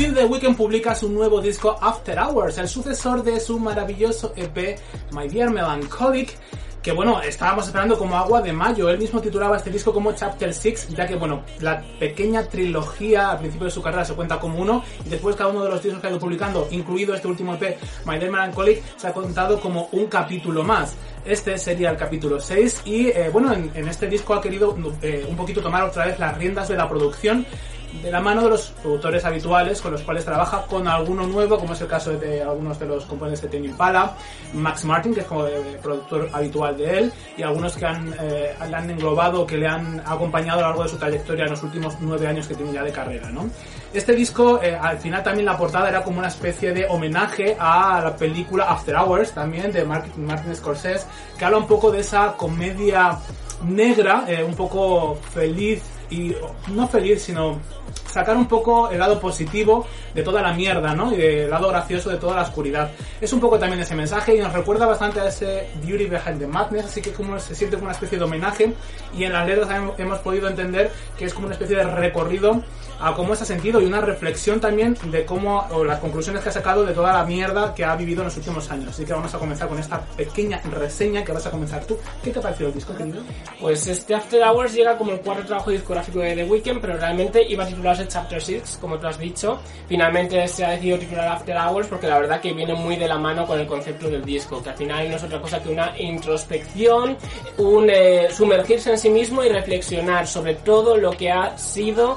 Por fin The Weeknd publica su nuevo disco After Hours, el sucesor de su maravilloso EP My Dear Melancholic, que bueno, estábamos esperando como agua de mayo. Él mismo titulaba este disco como Chapter 6, ya que bueno, la pequeña trilogía al principio de su carrera se cuenta como uno, y después cada uno de los discos que ha ido publicando, incluido este último EP, My Dear Melancholic, se ha contado como un capítulo más. Este sería el capítulo 6 y eh, bueno, en, en, este disco ha querido eh, un poquito tomar otra vez las riendas de la producción de la mano de los productores habituales con los cuales trabaja con alguno nuevo, como es el caso de algunos de los componentes de Tame Impala, Max Martin, que es como el productor habitual de él, y algunos que han, eh, le han englobado, que le han acompañado a lo largo de su trayectoria en los últimos nueve años que tiene ya de carrera, ¿no? Este disco, eh, al final también la portada era como una especie de homenaje a la película After Hours, también de Martin, Martin Scorsese, que habla un poco de esa comedia negra, eh, un poco feliz y no feliz, sino sacar un poco el lado positivo de toda la mierda, ¿no? Y el lado gracioso de toda la oscuridad. Es un poco también ese mensaje y nos recuerda bastante a ese Beauty Behind the Madness, así que como se siente como una especie de homenaje y en las letras hemos podido entender que es como una especie de recorrido a cómo se ha sentido y una reflexión también de cómo, o las conclusiones que ha sacado de toda la mierda que ha vivido en los últimos años. Así que vamos a comenzar con esta pequeña reseña que vas a comenzar tú. ¿Qué te ha parecido el disco, querido? Pues este After Hours llega como el cuarto trabajo discográfico de The Weeknd, pero realmente iba a titularse Chapter 6, como tú has dicho. Finalmente se ha decidido titular After Hours porque la verdad que viene muy de la mano con el concepto del disco, que al final no es otra cosa que una introspección, un eh, sumergirse en sí mismo y reflexionar sobre todo lo que ha sido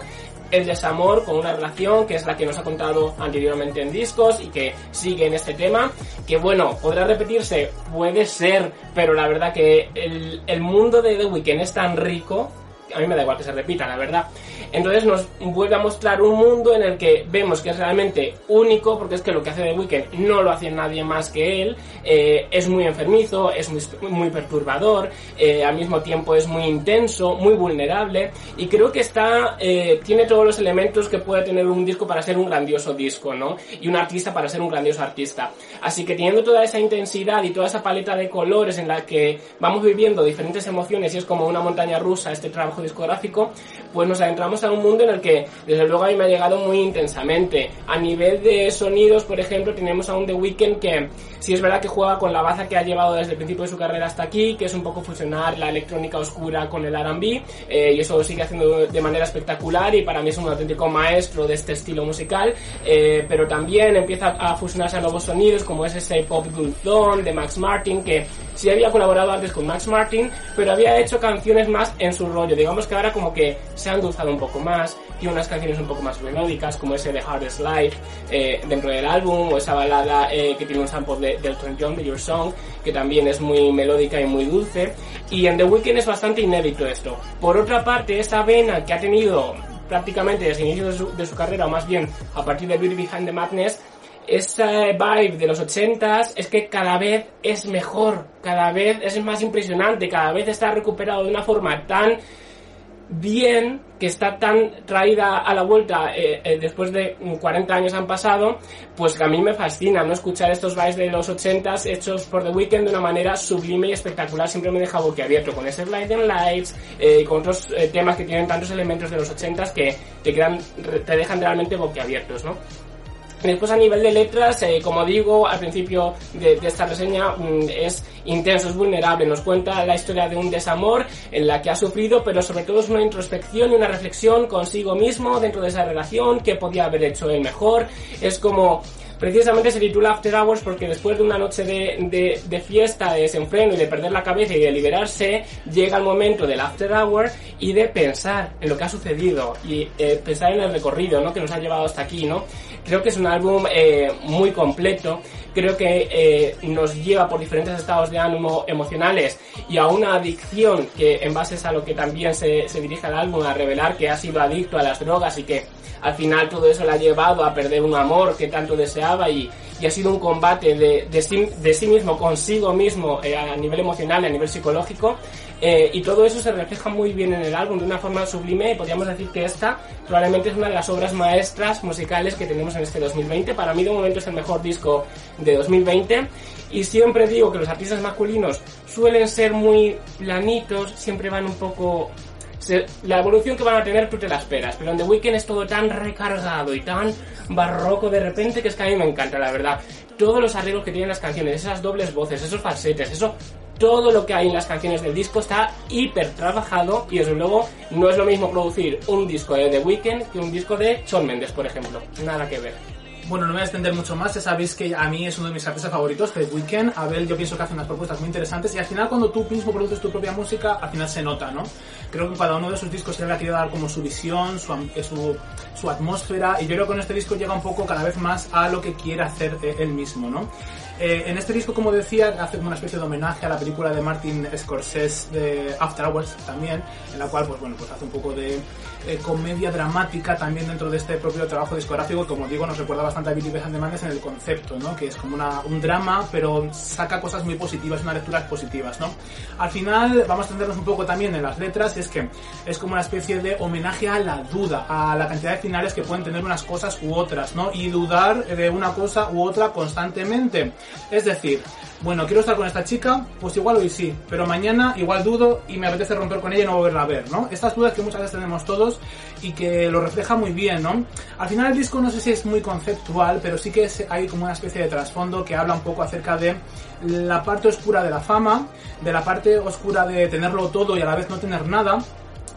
el desamor con una relación que es la que nos ha contado anteriormente en discos y que sigue en este tema, que bueno, podrá repetirse, puede ser, pero la verdad que el, el mundo de The Weeknd es tan rico, a mí me da igual que se repita, la verdad. Entonces nos vuelve a mostrar un mundo en el que vemos que es realmente único, porque es que lo que hace The Weeknd no lo hace nadie más que él, eh, es muy enfermizo, es muy, perturbador, eh, al mismo tiempo es muy intenso, muy vulnerable, y creo que está, eh, tiene todos los elementos que puede tener un disco para ser un grandioso disco, ¿no? Y un artista para ser un grandioso artista. Así que teniendo toda esa intensidad y toda esa paleta de colores en la que vamos viviendo diferentes emociones y es como una montaña rusa este trabajo discográfico, pues nos adentramos a un mundo en el que desde luego a mí me ha llegado muy intensamente. A nivel de sonidos, por ejemplo, tenemos a un The Weeknd que sí es verdad que juega con la baza que ha llevado desde el principio de su carrera hasta aquí, que es un poco fusionar la electrónica oscura con el R&B, eh, y eso sigue haciendo de manera espectacular y para mí es un auténtico maestro de este estilo musical, eh, pero también empieza a fusionarse a nuevos sonidos como es ese pop dulzón de Max Martin, que sí había colaborado antes con Max Martin, pero había hecho canciones más en su rollo, digamos que ahora como que se ha endulzado un poco más y unas canciones un poco más melódicas como ese de Hardest Life eh, dentro del álbum o esa balada eh, que tiene un sample de, de Elton John de Your Song que también es muy melódica y muy dulce. Y en The Weeknd es bastante inédito esto. Por otra parte esa vena que ha tenido prácticamente desde el inicio de su, de su carrera o más bien a partir de Beauty Behind the Madness esa vibe de los 80s es que cada vez es mejor, cada vez es más impresionante, cada vez está recuperado de una forma tan bien, que está tan traída a la vuelta eh, eh, después de 40 años han pasado, pues que a mí me fascina, ¿no? Escuchar estos vibes de los 80s hechos por The Weeknd de una manera sublime y espectacular, siempre me deja boquiabierto con ese Blinding Lights eh, y con otros eh, temas que tienen tantos elementos de los 80s que te, quedan, te dejan realmente boquiabiertos, ¿no? Después a nivel de letras, eh, como digo al principio de, de esta reseña, mm, es intenso, es vulnerable, nos cuenta la historia de un desamor en la que ha sufrido, pero sobre todo es una introspección y una reflexión consigo mismo dentro de esa relación, que podía haber hecho él mejor, es como Precisamente se titula After Hours porque después de una noche de, de, fiesta, de desenfreno y de perder la cabeza y de liberarse, llega el momento del After Hour y de pensar en lo que ha sucedido y eh, pensar en el recorrido ¿no? que nos ha llevado hasta aquí. ¿no? Creo que es un álbum eh, muy completo, creo que eh, nos lleva por diferentes estados de ánimo emocionales y a una adicción que en base a lo que también se, se dirige al álbum a revelar que ha sido adicto a las drogas y que al final todo eso le ha llevado a perder un amor que tanto deseaba y, y ha sido un combate de, de, sí, de sí mismo consigo mismo eh, a nivel emocional, a nivel psicológico eh, y todo eso se refleja muy bien en el álbum de una forma sublime y podríamos decir que esta probablemente es una de las obras maestras musicales que tenemos en este 2020. Para mí de momento es el mejor disco de 2020 y siempre digo que los artistas masculinos suelen ser muy planitos, siempre van un poco la evolución que van a tener tú te la esperas, pero en The Weeknd es todo tan recargado y tan barroco de repente que es que a mí me encanta, la verdad. Todos los arreglos que tienen las canciones, esas dobles voces, esos falsetes, eso, todo lo que hay en las canciones del disco está hiper trabajado y desde luego no es lo mismo producir un disco de The Weeknd que un disco de Shawn Mendes, por ejemplo. Nada que ver. Bueno, no me voy a extender mucho más, ya sabéis que a mí es uno de mis artistas favoritos, que es Weekend. Abel yo pienso que hace unas propuestas muy interesantes y al final cuando tú mismo produces tu propia música, al final se nota, ¿no? Creo que cada uno de sus discos él ha querido dar como su visión, su, su, su, atmósfera y yo creo que con este disco llega un poco cada vez más a lo que quiere hacer él mismo, ¿no? Eh, en este disco, como decía, hace como una especie de homenaje a la película de Martin Scorsese de After Hours también, en la cual, pues bueno, pues hace un poco de eh, comedia dramática también dentro de este propio trabajo discográfico, como digo, nos recuerda bastante a Billy Behan de Mandes en el concepto, ¿no? Que es como una, un drama, pero saca cosas muy positivas, unas lecturas positivas, ¿no? Al final, vamos a entendernos un poco también en las letras, y es que es como una especie de homenaje a la duda, a la cantidad de finales que pueden tener unas cosas u otras, ¿no? Y dudar de una cosa u otra constantemente. Es decir, bueno, quiero estar con esta chica, pues igual hoy sí, pero mañana igual dudo y me apetece romper con ella y no volverla a ver, ¿no? Estas dudas que muchas veces tenemos todos y que lo refleja muy bien, ¿no? Al final el disco no sé si es muy conceptual, pero sí que hay como una especie de trasfondo que habla un poco acerca de la parte oscura de la fama, de la parte oscura de tenerlo todo y a la vez no tener nada,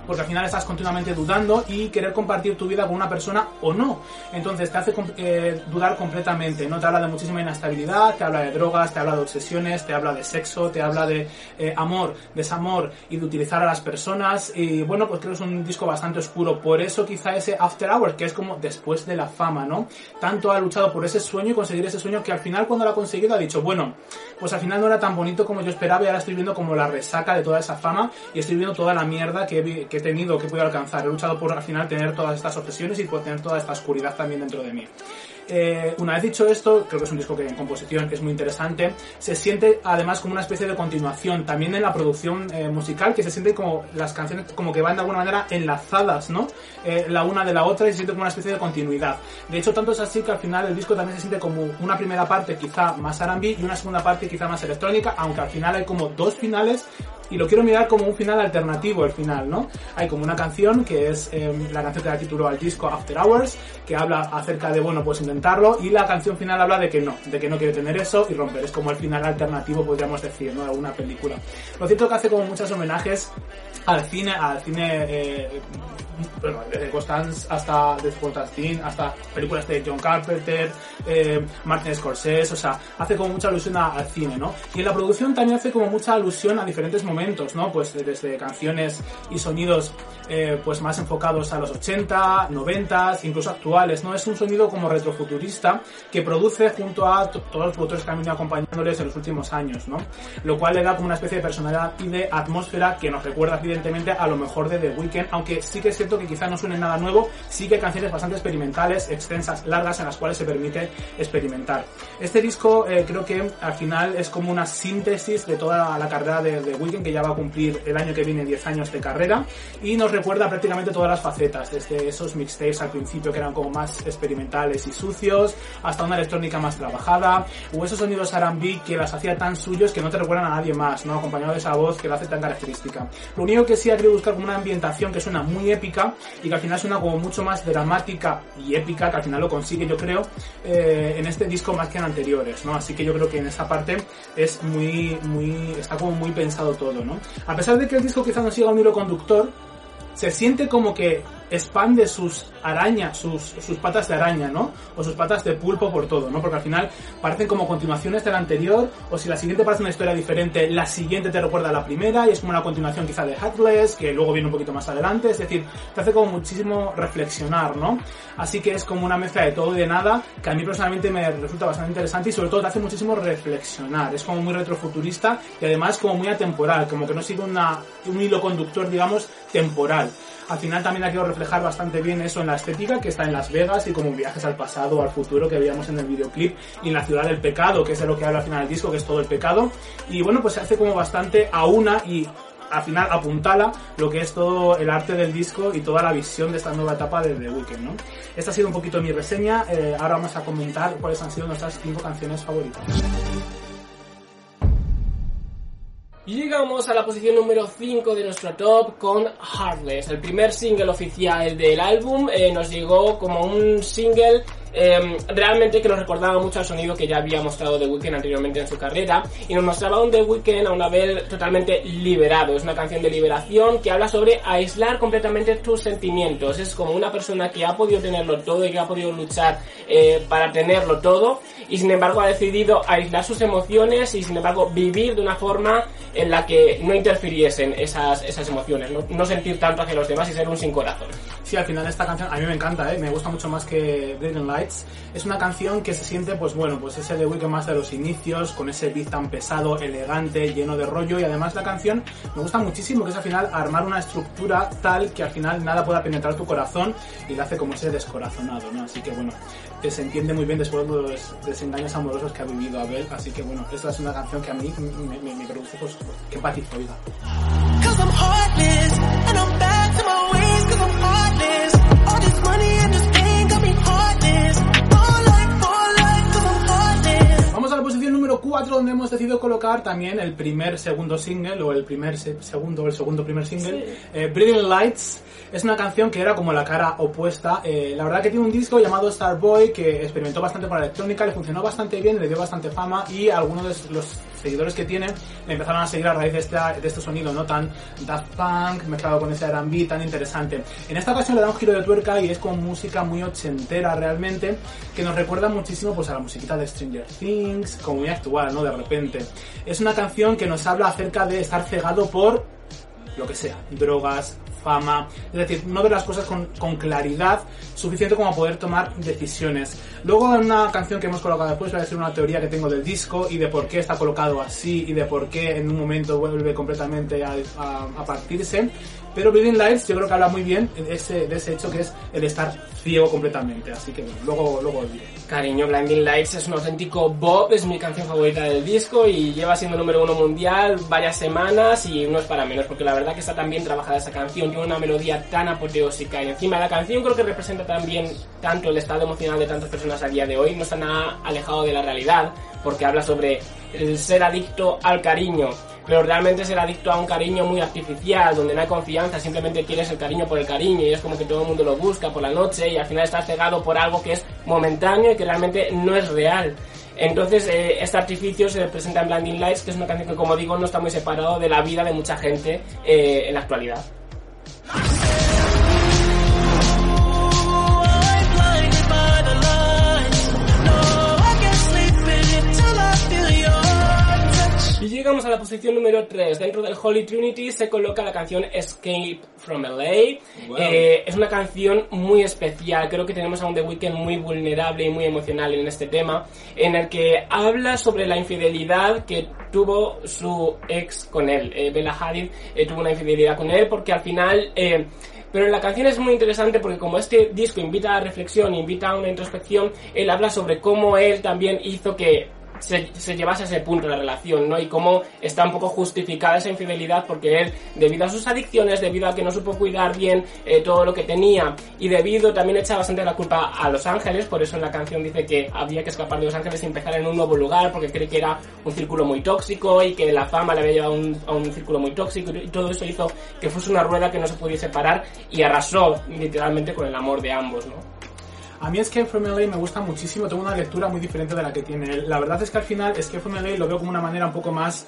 porque al final estás continuamente dudando y querer compartir tu vida con una persona o no. Entonces te hace eh, dudar completamente, ¿no? Te habla de muchísima inestabilidad, te habla de drogas, te habla de obsesiones, te habla de sexo, te habla de eh, amor, desamor y de utilizar a las personas. Y bueno, pues creo que es un disco bastante oscuro. Por eso quizá ese After Hours, que es como después de la fama, ¿no? Tanto ha luchado por ese sueño y conseguir ese sueño que al final cuando lo ha conseguido ha dicho, bueno, pues al final no era tan bonito como yo esperaba y ahora estoy viendo como la resaca de toda esa fama y estoy viendo toda la mierda que, que he tenido, que he podido alcanzar. He luchado por al final tener todas estas obsesiones y por tener toda esta oscuridad también dentro de mí. Eh, una vez dicho esto, creo que es un disco que en composición es muy interesante. Se siente además como una especie de continuación, también en la producción eh, musical, que se siente como las canciones como que van de alguna manera enlazadas, ¿no? Eh, la una de la otra y se siente como una especie de continuidad. De hecho, tanto es así que al final el disco también se siente como una primera parte quizá más R&B y una segunda parte quizá más electrónica, aunque al final hay como dos finales y lo quiero mirar como un final alternativo el final, ¿no? Hay como una canción que es eh, la canción que da título al disco After Hours, que habla acerca de, bueno, pues intentarlo, y la canción final habla de que no, de que no quiere tener eso y romper. Es como el final alternativo, podríamos decir, ¿no? De alguna película. Lo cierto es que hace como muchos homenajes al cine, al cine eh, bueno, desde Constance hasta desde Constantine, hasta películas de John Carpenter, eh, Martin Scorsese, o sea, hace como mucha alusión al cine, ¿no? Y en la producción también hace como mucha alusión a diferentes momentos, ¿no? Pues desde canciones y sonidos eh, pues más enfocados a los 80, 90, incluso actuales, ¿no? Es un sonido como retrofuturista que produce junto a todos los productores que han venido acompañándoles en los últimos años, ¿no? Lo cual le da como una especie de personalidad y de atmósfera que nos recuerda evidentemente a lo mejor de The Weeknd, aunque sí que es cierto que quizá no suene nada nuevo, sí que hay canciones bastante experimentales, extensas, largas, en las cuales se permite experimentar. Este disco eh, creo que al final es como una síntesis de toda la carrera de The Weeknd, que ya va a cumplir el año que viene 10 años de carrera, y nos recuerda prácticamente todas las facetas, desde esos mixtapes al principio que eran como más experimentales y sucios, hasta una electrónica más trabajada, o esos sonidos R&B que las hacía tan suyos que no te recuerdan a nadie más, ¿no? Acompañado de esa voz que la hace tan característica. Lo único que sí ha querido buscar como una ambientación que suena muy épica y que al final suena como mucho más dramática y épica, que al final lo consigue yo creo eh, en este disco más que en anteriores, ¿no? Así que yo creo que en esa parte es muy, muy, está como muy pensado todo, A pesar de que el disco quizá no siga un hilo conductor, se siente como que expande sus araña, sus, sus patas de araña, ¿no? O sus patas de pulpo por todo, ¿no? Porque al final parecen como continuaciones de la anterior, o si la siguiente parece una historia diferente, la siguiente te recuerda a la primera y es como una continuación quizá de Heartless, que luego viene un poquito más adelante, es decir, te hace como muchísimo reflexionar, ¿no? Así que es como una mezcla de todo y de nada, que a mí personalmente me resulta bastante interesante y sobre todo te hace muchísimo reflexionar, es como muy retrofuturista y además como muy atemporal, como que no sigue una, un hilo conductor, digamos, temporal. Al final también ha querido reflejar bastante bien eso en la estética, que está en Las Vegas y como viajes al pasado o al futuro que veíamos en el videoclip, y en la ciudad del pecado, que es de lo que habla al final del disco, que es todo el pecado. Y bueno, pues se hace como bastante a una y al final apuntala lo que es todo el arte del disco y toda la visión de esta nueva etapa de The Weeknd, ¿no? Esta ha sido un poquito mi reseña, eh, ahora vamos a comentar cuáles han sido nuestras cinco canciones favoritas. Llegamos a la posición número 5 de nuestro top con Heartless. El primer single oficial del álbum eh, nos llegó como un single eh, realmente que nos recordaba mucho al sonido que ya había mostrado The Weeknd anteriormente en su carrera y nos mostraba un The Weeknd a una vez totalmente liberado. Es una canción de liberación que habla sobre aislar completamente tus sentimientos. Es como una persona que ha podido tenerlo todo y que ha podido luchar eh, para tenerlo todo y sin embargo ha decidido aislar sus emociones y sin embargo vivir de una forma en la que no interfiriesen esas, esas emociones, no, sentir tanto hacia los demás y ser un sin corazón. Sí, al final esta canción a mí me encanta, ¿eh? me gusta mucho más que Brilliant Es una canción que se siente, pues bueno, pues ese de Weekend más de los inicios, con ese beat tan pesado, elegante, lleno de rollo y además la canción me gusta muchísimo, que es al final armar una estructura tal que al final nada pueda penetrar tu corazón y le hace como ese descorazonado, ¿no? Así que bueno, que se entiende muy bien después de los desengaños amorosos que ha vivido Abel, así que bueno, esta es una canción que a mí me, me, me produce pues que empatizo, oiga. 4 donde hemos decidido colocar también el primer segundo single o el primer segundo o el segundo primer single, eh, Brilliant Lights. Es una canción que era como la cara opuesta. Eh, la verdad que tiene un disco llamado Starboy que experimentó bastante para electrónica, le funcionó bastante bien, le dio bastante fama y algunos de los seguidores que tiene le empezaron a seguir a raíz de este, de este sonido, ¿no? Tan Daft Punk, mezclado con ese R&B tan interesante. En esta ocasión le da un giro de tuerca y es con música muy ochentera realmente, que nos recuerda muchísimo pues a la musiquita de Stranger Things, como muy actual, ¿no? De repente. Es una canción que nos habla acerca de estar cegado por lo que sea, drogas, fama, es decir, no ver las cosas con, claridad suficiente como poder tomar decisiones. Luego en una canción que hemos colocado después voy a decir una teoría que tengo del disco y de por qué está colocado así y de por qué en un momento vuelve completamente a, partirse. Pero Blinding Lights yo creo que habla muy bien de ese, de ese hecho que es el estar ciego completamente. Así que bueno, luego, luego diré. Cariño, Blinding Lights es un auténtico Bob, es mi canción favorita del disco y lleva siendo número uno mundial varias semanas y no es para menos, porque la verdad que está tan bien trabajada esa canción, tiene una melodía tan apoteósica y encima la canción creo que representa también tanto el estado emocional de tantas personas a día de hoy, no está nada alejado de la realidad, porque habla sobre el ser adicto al cariño, pero realmente ser adicto a un cariño muy artificial, donde no hay confianza, simplemente quieres el cariño por el cariño y es como que todo el mundo lo busca por la noche y al final estás cegado por algo que es momentáneo y que realmente no es real. Entonces, eh, este artificio se presenta en Blinding Lights, que es una canción que, como digo, no está muy separado de la vida de mucha gente eh, en la actualidad. Llegamos a la posición número 3. Dentro del Holy Trinity se coloca la canción Escape from LA. Eh, es una canción muy especial. Creo que tenemos a un The Weeknd muy vulnerable y muy emocional en este tema, en el que habla sobre la infidelidad que tuvo su ex con él. Eh, Bella Hadid eh, tuvo una infidelidad con él porque al final... pero la canción es muy interesante porque como este disco invita a reflexión, invita a una introspección, él habla sobre cómo él también hizo que se, se, llevase a ese punto la relación, ¿no? Y cómo está un poco justificada esa infidelidad porque él, debido a sus adicciones, debido a que no supo cuidar bien eh, todo lo que tenía y debido también echa bastante la culpa a Los Ángeles, por eso en la canción dice que había que escapar de Los Ángeles y empezar en un nuevo lugar porque cree que era un círculo muy tóxico y que la fama le había llevado a un, a un círculo muy tóxico y todo eso hizo que fuese una rueda que no se pudiese parar y arrasó literalmente con el amor de ambos, ¿no? A mí Escape from LA me gusta muchísimo, tengo una lectura muy diferente de la que tiene él. La verdad es que al final Escape from LA lo veo como una manera un poco más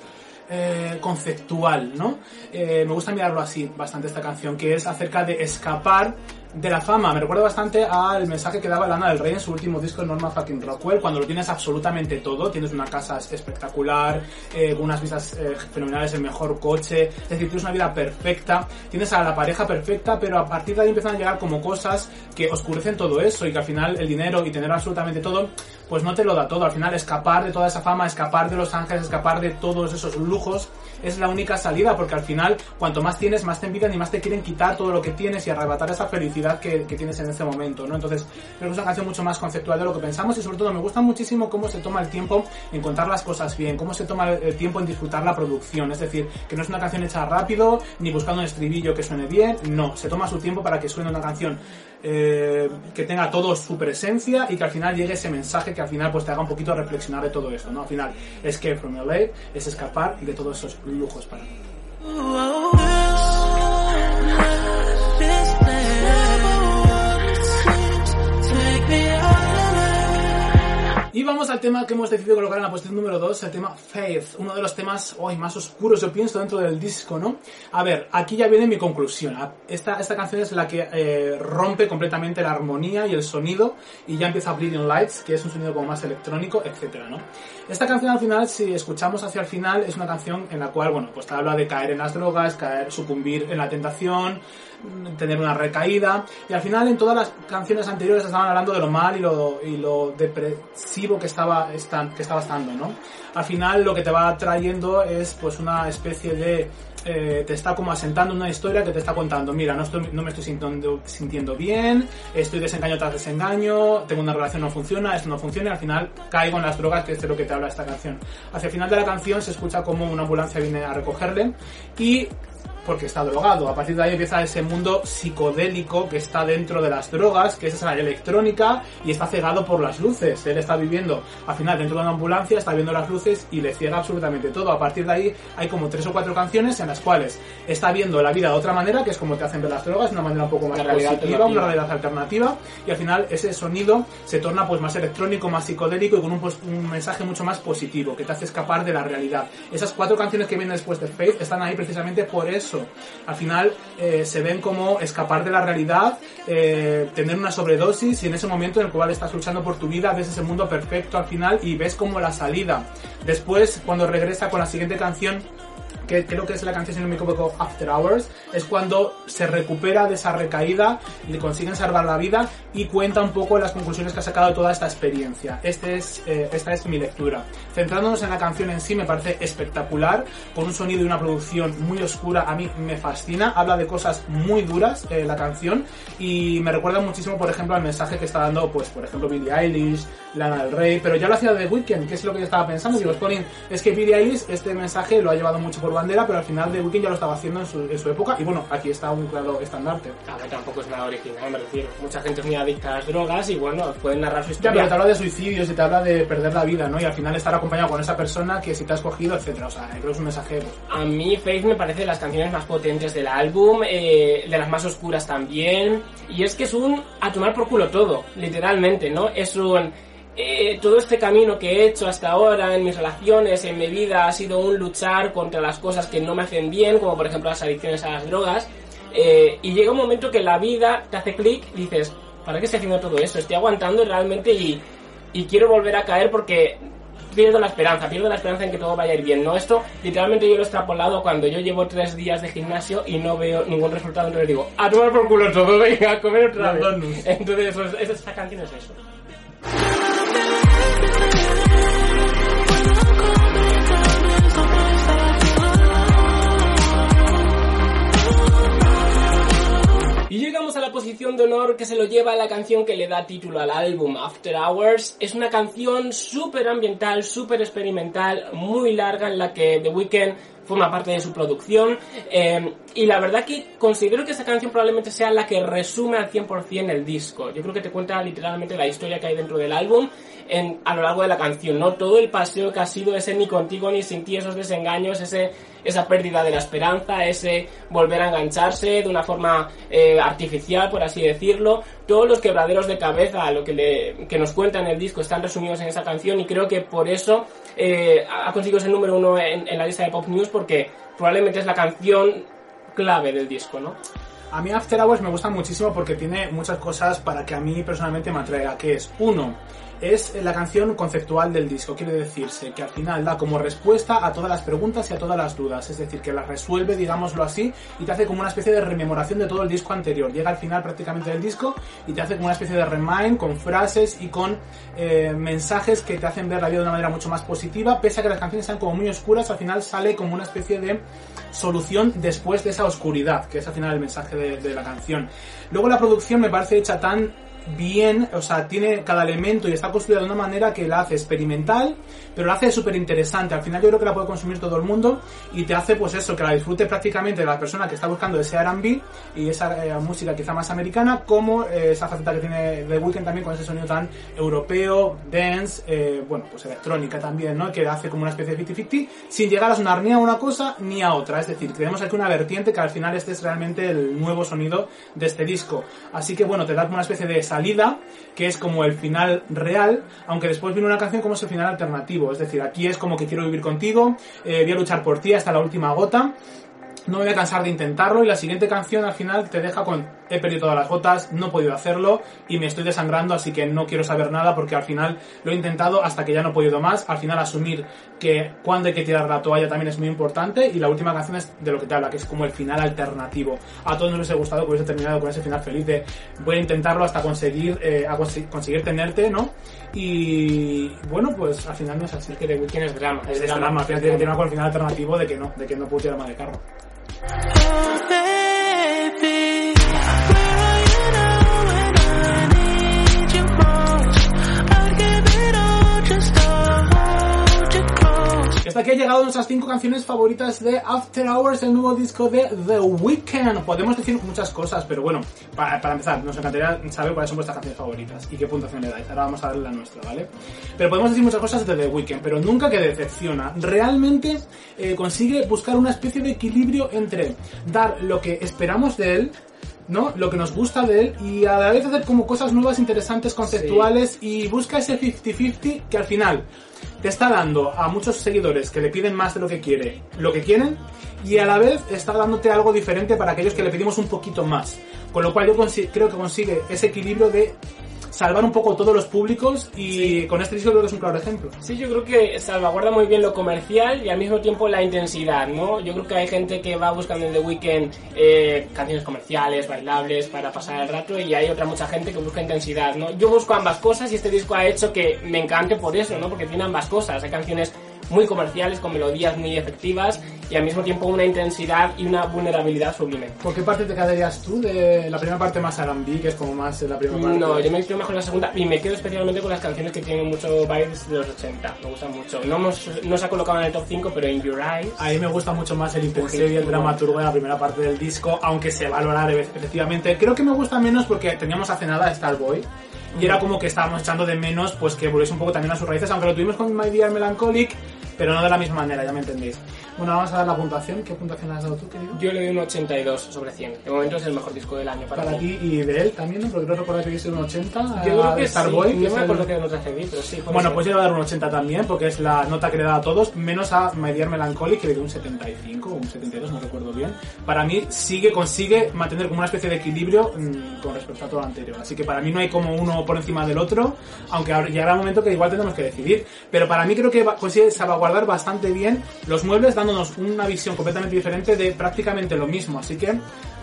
eh, conceptual, ¿no? Eh, me gusta mirarlo así bastante esta canción, que es acerca de escapar de la fama. Me recuerda bastante al mensaje que daba Lana del Rey en su último disco Norma Fucking Rockwell, cuando lo tienes absolutamente todo. Tienes una casa espectacular, eh, unas vistas eh, fenomenales, el mejor coche. Es decir, tienes una vida perfecta. Tienes a la pareja perfecta, pero a partir de ahí empiezan a llegar como cosas que oscurecen todo eso y que al final el dinero y tener absolutamente todo, pues no te lo da todo. Al final escapar de toda esa fama, escapar de Los Ángeles, escapar de todos esos lujos es la única salida porque al final cuanto más tienes más te envidian y más te quieren quitar todo lo que tienes y arrebatar esa felicidad que, tienes en ese momento, ¿no? Entonces creo que es una canción mucho más conceptual de lo que pensamos y sobre todo me gusta muchísimo cómo se toma el tiempo en contar las cosas bien, cómo se toma el tiempo en disfrutar la producción, es decir, que no es una canción hecha rápido ni buscando un estribillo que suene bien, no, se toma su tiempo para que suene una canción eh, que tenga todo su presencia y que al final llegue ese mensaje que al final pues te haga un poquito reflexionar de todo esto, ¿no? Al final, Escape from LA es escapar de todos esos lujos para mí. Vamos al tema que hemos decidido colocar en la posición número 2, el tema Faith, uno de los temas hoy más oscuros, yo pienso, dentro del disco, ¿no? A ver, aquí ya viene mi conclusión. Esta, esta canción es la que eh, rompe completamente la armonía y el sonido y ya empieza Bleeding Lights, que es un sonido como más electrónico, etcétera, ¿no? Esta canción al final, si escuchamos hacia el final, es una canción en la cual, bueno, pues te habla de caer en las drogas, caer, sucumbir en la tentación, tener una recaída. Y al final en todas las canciones anteriores estaban hablando de lo mal y lo, y lo depresivo que estaba, que estaba estando, ¿no? Al final lo que te va trayendo es pues una especie de eh, te está como asentando una historia que te está contando, mira, no, estoy, no me estoy sintiendo, sintiendo bien, estoy desengaño tras desengaño, tengo una relación no funciona, esto no funciona y al final caigo en las drogas, que es de lo que te habla esta canción. Hacia el final de la canción se escucha como una ambulancia viene a recogerle y porque está drogado. A partir de ahí empieza ese mundo psicodélico que está dentro de las drogas, que es esa electrónica y está cegado por las luces. Él está viviendo al final dentro de una ambulancia, está viendo las luces y le ciega absolutamente todo. A partir de ahí hay como tres o cuatro canciones en las cuales está viendo la vida de otra manera, que es como te hacen ver las drogas, de una manera un poco más positiva, una realidad alternativa y al final ese sonido se torna pues más electrónico, más psicodélico y con un, un mensaje mucho más positivo que te hace escapar de la realidad. Esas cuatro canciones que vienen después de Faith están ahí precisamente por eso al final eh, se ven como escapar de la realidad, eh, tener una sobredosis y en ese momento en el cual estás luchando por tu vida ves ese mundo perfecto al final y ves como la salida. Después, cuando regresa con la siguiente canción, que creo que es la canción, si no me equivoco, After Hours, es cuando se recupera de esa recaída, le consiguen salvar la vida y cuenta un poco las conclusiones que ha sacado de toda esta experiencia. Este es, eh, esta es mi lectura. Centrándonos en la canción en sí, me parece espectacular, con un sonido y una producción muy oscura, a mí me fascina, habla de cosas muy duras eh, la canción y me recuerda muchísimo, por ejemplo, al mensaje que está dando, pues, por ejemplo, Billie Eilish, Lana del Rey, pero ya lo hacía de Weekend, que es lo que yo estaba pensando, digo, es que Billie Eilish este mensaje lo ha llevado mucho por bandera, pero al final The Weeknd ya lo estaba haciendo en su, época. Y bueno, aquí está un claro estandarte. A ver, tampoco es nada original, me refiero. Mucha gente es muy adicta a las drogas y bueno, pueden narrar su historia. Ya, pero te habla de suicidios y te habla de perder la vida, ¿no? Y al final estar acompañado con esa persona que si te has cogido, etcétera. O sea, creo que es un mensaje. Pues. A mí, Faith me parece de las canciones más potentes del álbum, eh, de las más oscuras también. Y es que es un a tomar por culo todo, literalmente, ¿no? Es un eh, todo este camino que he hecho hasta ahora en mis relaciones, en mi vida, ha sido un luchar contra las cosas que no me hacen bien, como por ejemplo las adicciones a las drogas. Eh, y llega un momento que la vida te hace clic y dices, ¿para qué estoy haciendo todo eso? Estoy aguantando realmente y, y quiero volver a caer porque pierdo la esperanza, pierdo la esperanza en que todo vaya a ir bien. No, esto literalmente yo lo he extrapolado cuando yo llevo tres días de gimnasio y no veo ningún resultado, entonces digo, a tomar por culo todo, venga, a comer otra vez. Entonces, pues, esta canción es eso. Posición de honor que se lo lleva la canción que le da título al álbum, After Hours. Es una canción súper ambiental, súper experimental, muy larga en la que The Weeknd forma parte de su producción. Eh, y la verdad que considero que esta canción probablemente sea la que resume al 100% el disco. Yo creo que te cuenta literalmente la historia que hay dentro del álbum a lo largo de la canción, ¿no? Todo el paseo que ha sido ese ni contigo ni sin ti, esos desengaños, ese, esa pérdida de la esperanza, ese volver a engancharse de una forma eh, artificial, por así decirlo. Todos los quebraderos de cabeza, lo que, le, que nos cuenta en el disco, están resumidos en esa canción y creo que por eso eh, ha conseguido ser número uno en, la lista de Pop News porque probablemente es la canción clave del disco, ¿no? A mí After Hours me gusta muchísimo porque tiene muchas cosas para que a mí personalmente me atraiga, que es, uno, es la canción conceptual del disco. Quiere decirse que al final da como respuesta a todas las preguntas y a todas las dudas. Es decir, que las resuelve, digámoslo así, y te hace como una especie de rememoración de todo el disco anterior. Llega al final prácticamente del disco y te hace como una especie de remind con frases y con eh, mensajes que te hacen ver la vida de una manera mucho más positiva. Pese a que las canciones sean como muy oscuras, al final sale como una especie de solución después de esa oscuridad, que es al final el mensaje de, de la canción. Luego la producción me parece hecha tan bien, o sea, tiene cada elemento y está construida de una manera que la hace experimental, pero la hace súper interesante. Al final yo creo que la puede consumir todo el mundo y te hace pues eso, que la disfrute prácticamente la persona que está buscando ese R&B y esa eh, música quizá más americana, como eh, esa faceta que tiene The Weeknd también con ese sonido tan europeo, dance, eh, bueno, pues electrónica también, ¿no? Que hace como una especie de 50-50, sin llegar a sonar ni a una cosa ni a otra. Es decir, creemos aquí una vertiente que al final este es realmente el nuevo sonido de este disco. Así que bueno, te da como una especie de salida, que es como el final real, aunque después viene una canción como es el final alternativo. Es decir, aquí es como que quiero vivir contigo, eh, voy a luchar por ti hasta la última gota. No me voy a cansar de intentarlo y la siguiente canción al final te deja con he perdido todas las gotas, no he podido hacerlo y me estoy desangrando así que no quiero saber nada porque al final lo he intentado hasta que ya no he podido más. Al final asumir que cuando hay que tirar la toalla también es muy importante y la última canción es de lo que te habla, que es como el final alternativo. A todos nos hubiese gustado que hubiese terminado con ese final feliz de voy a intentarlo hasta conseguir, eh, a conseguir tenerte, ¿no? Y bueno, pues al final no es así. Que The Weeknd es drama. Es drama, al final tiene tiene el final alternativo de que no, de que no puedo tirar más de carro. Hasta aquí ha llegado nuestras cinco canciones favoritas de After Hours, el nuevo disco de The Weeknd. Podemos decir muchas cosas, pero bueno, para, para empezar, nos encantaría saber cuáles son vuestras canciones favoritas y qué puntuación le dais. Ahora vamos a darle la nuestra, ¿vale? Pero podemos decir muchas cosas de The Weeknd, pero nunca que decepciona. Realmente eh, consigue buscar una especie de equilibrio entre dar lo que esperamos de él, ¿no? Lo que nos gusta de él y a la vez hacer como cosas nuevas, interesantes, conceptuales y busca ese 50-50 que al final te está dando a muchos seguidores que le piden más de lo que quiere, lo que quieren y a la vez está dándote algo diferente para aquellos que le pedimos un poquito más. Con lo cual yo creo que consigue ese equilibrio de salvar un poco todos los públicos y con este disco creo que es un claro ejemplo. Sí, yo creo que salvaguarda muy bien lo comercial y al mismo tiempo la intensidad, ¿no? Yo creo que hay gente que va buscando en The Weeknd eh, canciones comerciales, bailables, para pasar el rato y hay otra mucha gente que busca intensidad, ¿no? Yo busco ambas cosas y este disco ha hecho que me encante por eso, ¿no? Porque tiene ambas cosas. Hay canciones muy comerciales, con melodías muy efectivas y al mismo tiempo una intensidad y una vulnerabilidad sublime. ¿Por qué parte te quedarías tú de la primera parte más R&B, que es como más la primera parte? No, yo me quedo mejor en la segunda y me quedo especialmente con las canciones que tienen mucho vibes de los 80. Me gustan mucho. No, hemos, no se ha colocado en el top 5, pero In Your Eyes. A mí me gusta mucho más el intensivo y el dramaturgo de la primera parte del disco, aunque se va a valorar efectivamente. Creo que me gusta menos porque teníamos hace nada Starboy y era como que estábamos echando de menos pues que volviese un poco también a sus raíces, aunque lo tuvimos con My Dear Melancholic, pero no de la misma manera, ya me entendéis. Bueno, vamos a dar la puntuación. ¿Qué puntuación has dado tú, querido? Yo le doy un 82 sobre 100. De momento es el mejor disco del año para, Para mí. ti y de él también, ¿no? Porque creo recordar que dice un 80. Yo creo que Starboy. sí. No es me el- acuerdo que en otra CD, pero sí. Bueno, pues yo le voy a dar un 80 también, porque es la nota que le da a todos, menos a My Dear Melancholy, que le dio un 75 o un 72, no recuerdo bien. Para mí sigue, consigue mantener como una especie de equilibrio mm, con respecto a todo lo anterior. Así que para mí no hay como uno por encima del otro, aunque llegará un momento que igual tendremos que decidir. Pero para mí creo que consigue salvaguardar bastante bien los muebles, dándonos una visión completamente diferente de prácticamente lo mismo. Así que,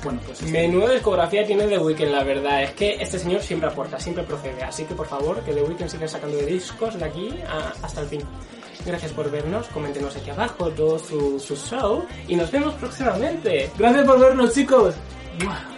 bueno, pues... Menuda discografía tiene The Weeknd, la verdad. Es que este señor siempre aporta, siempre procede. Así que por favor, que The Weeknd siga sacando de discos de aquí a- hasta el fin. Gracias por vernos, coméntenos aquí abajo todo su, su show y nos vemos próximamente. Gracias por vernos, chicos. ¡Mua!